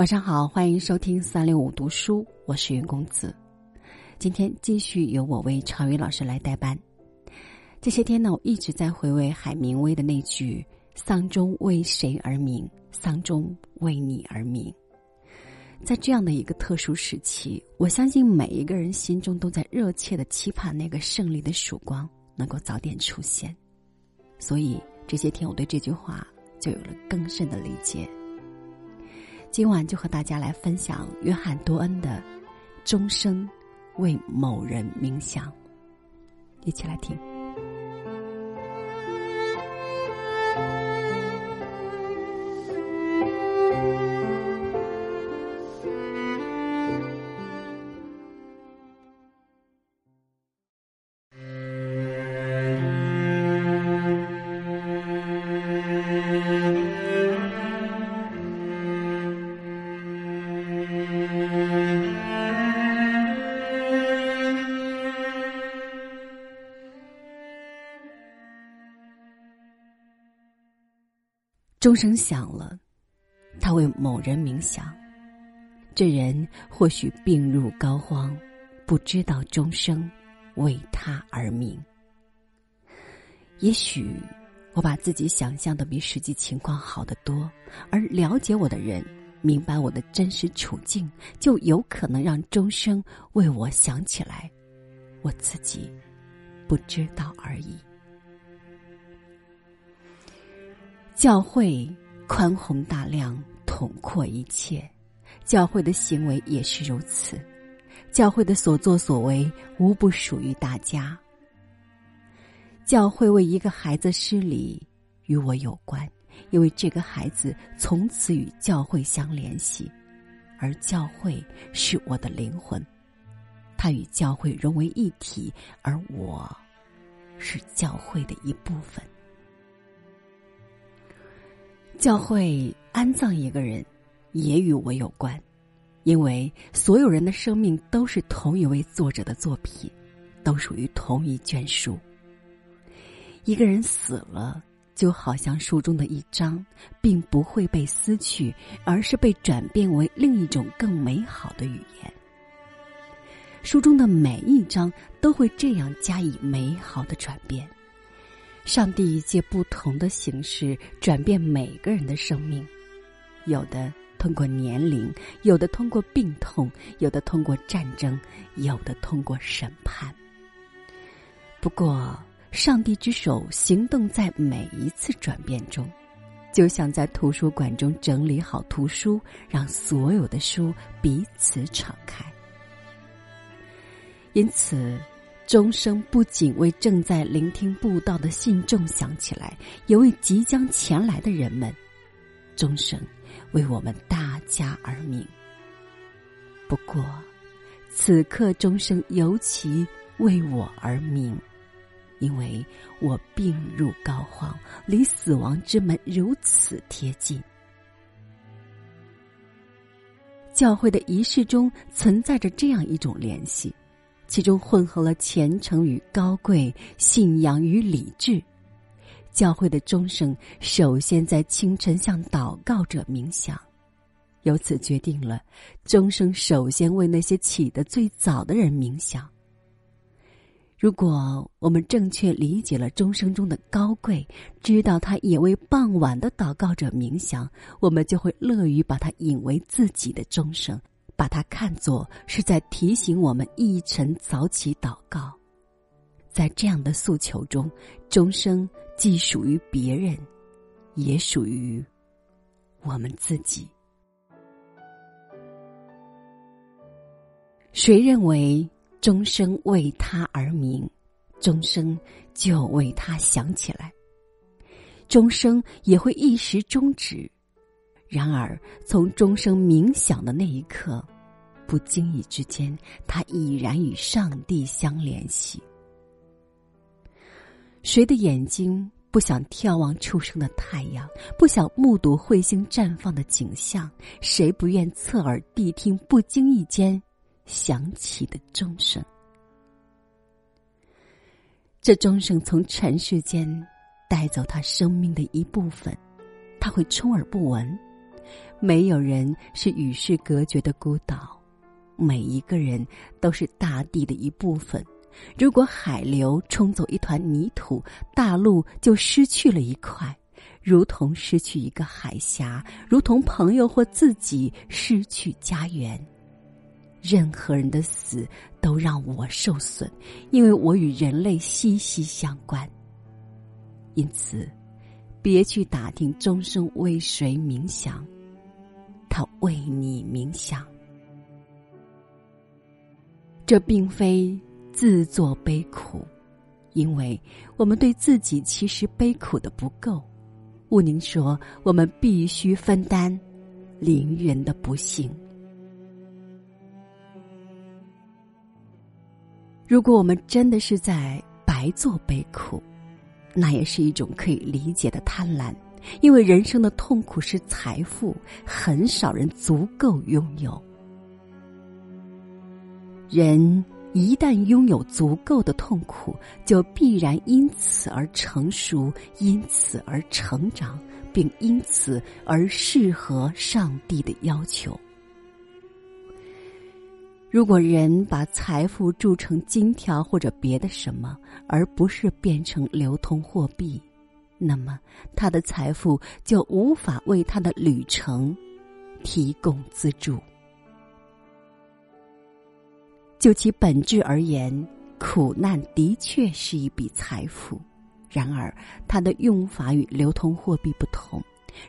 晚上好，欢迎收听三六五读书，我是云公子。今天继续由我为常宇老师来代班。这些天呢，我一直在回味海明威的那句“丧钟为谁而鸣？丧钟为你而鸣。”在这样的一个特殊时期，我相信每一个人心中都在热切的期盼那个胜利的曙光能够早点出现。所以这些天，我对这句话就有了更深的理解。今晚就和大家来分享约翰多恩的《终生为某人冥想》，一起来听。钟声响了，他为某人冥想。这人或许病入膏肓，不知道钟声为他而鸣。也许我把自己想象的比实际情况好得多，而了解我的人明白我的真实处境，就有可能让钟声为我响起来，我自己不知道而已。教会宽宏大量，统括一切；教会的行为也是如此。教会的所作所为无不属于大家。教会为一个孩子施礼，与我有关，因为这个孩子从此与教会相联系，而教会是我的灵魂，他与教会融为一体，而我是教会的一部分。教会安葬一个人，也与我有关，因为所有人的生命都是同一位作者的作品，都属于同一卷书。一个人死了，就好像书中的一章，并不会被撕去，而是被转变为另一种更美好的语言。书中的每一章都会这样加以美好的转变。上帝借不同的形式转变每个人的生命，有的通过年龄，有的通过病痛，有的通过战争，有的通过审判。不过，上帝之手行动在每一次转变中，就像在图书馆中整理好图书，让所有的书彼此敞开。因此。钟声不仅为正在聆听布道的信众响起来，也为即将前来的人们，钟声为我们大家而鸣。不过，此刻钟声尤其为我而鸣，因为我病入膏肓，离死亡之门如此贴近。教会的仪式中存在着这样一种联系。其中混合了虔诚与高贵、信仰与理智。教会的钟声首先在清晨向祷告者冥想，由此决定了钟声首先为那些起得最早的人冥想。如果我们正确理解了钟声中的高贵，知道它也为傍晚的祷告者冥想，我们就会乐于把它引为自己的钟声。把它看作是在提醒我们一晨早起祷告，在这样的诉求中，钟声既属于别人，也属于我们自己。谁认为钟声为他而鸣，钟声就为他响起来，钟声也会一时终止。然而，从钟声鸣响的那一刻，不经意之间，他已然与上帝相联系。谁的眼睛不想眺望初升的太阳，不想目睹彗星绽放的景象？谁不愿侧耳谛听不经意间响起的钟声？这钟声从尘世间带走他生命的一部分，他会充耳不闻。没有人是与世隔绝的孤岛，每一个人都是大地的一部分。如果海流冲走一团泥土，大陆就失去了一块，如同失去一个海峡，如同朋友或自己失去家园。任何人的死都让我受损，因为我与人类息息相关。因此，别去打听终生为谁冥想，他为你冥想。这并非自作悲苦，因为我们对自己其实悲苦的不够。勿宁说，我们必须分担邻人的不幸。如果我们真的是在白做悲苦，那也是一种可以理解的贪婪，因为人生的痛苦是财富，很少人足够拥有。人一旦拥有足够的痛苦，就必然因此而成熟，因此而成长，并因此而适合上帝的要求。如果人把财富铸成金条或者别的什么，而不是变成流通货币，那么他的财富就无法为他的旅程提供资助。就其本质而言，苦难的确是一笔财富，然而它的用法与流通货币不同，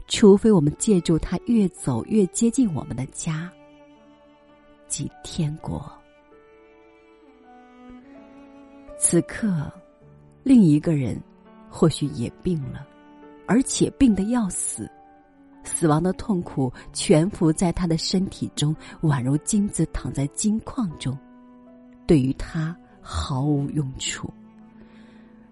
除非我们借助它越走越接近我们的家。即天国。此刻，另一个人或许也病了，而且病得要死，死亡的痛苦全伏在他的身体中，宛如金子躺在金矿中，对于他毫无用处。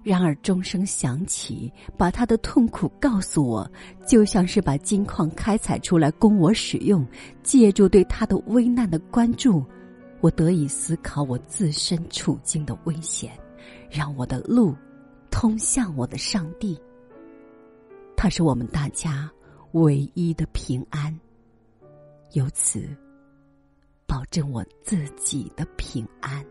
然而钟声响起，把他的痛苦告诉我，就像是把金矿开采出来供我使用。借助对他的危难的关注，我得以思考我自身处境的危险，让我的路通向我的上帝。他是我们大家唯一的平安，由此保证我自己的平安。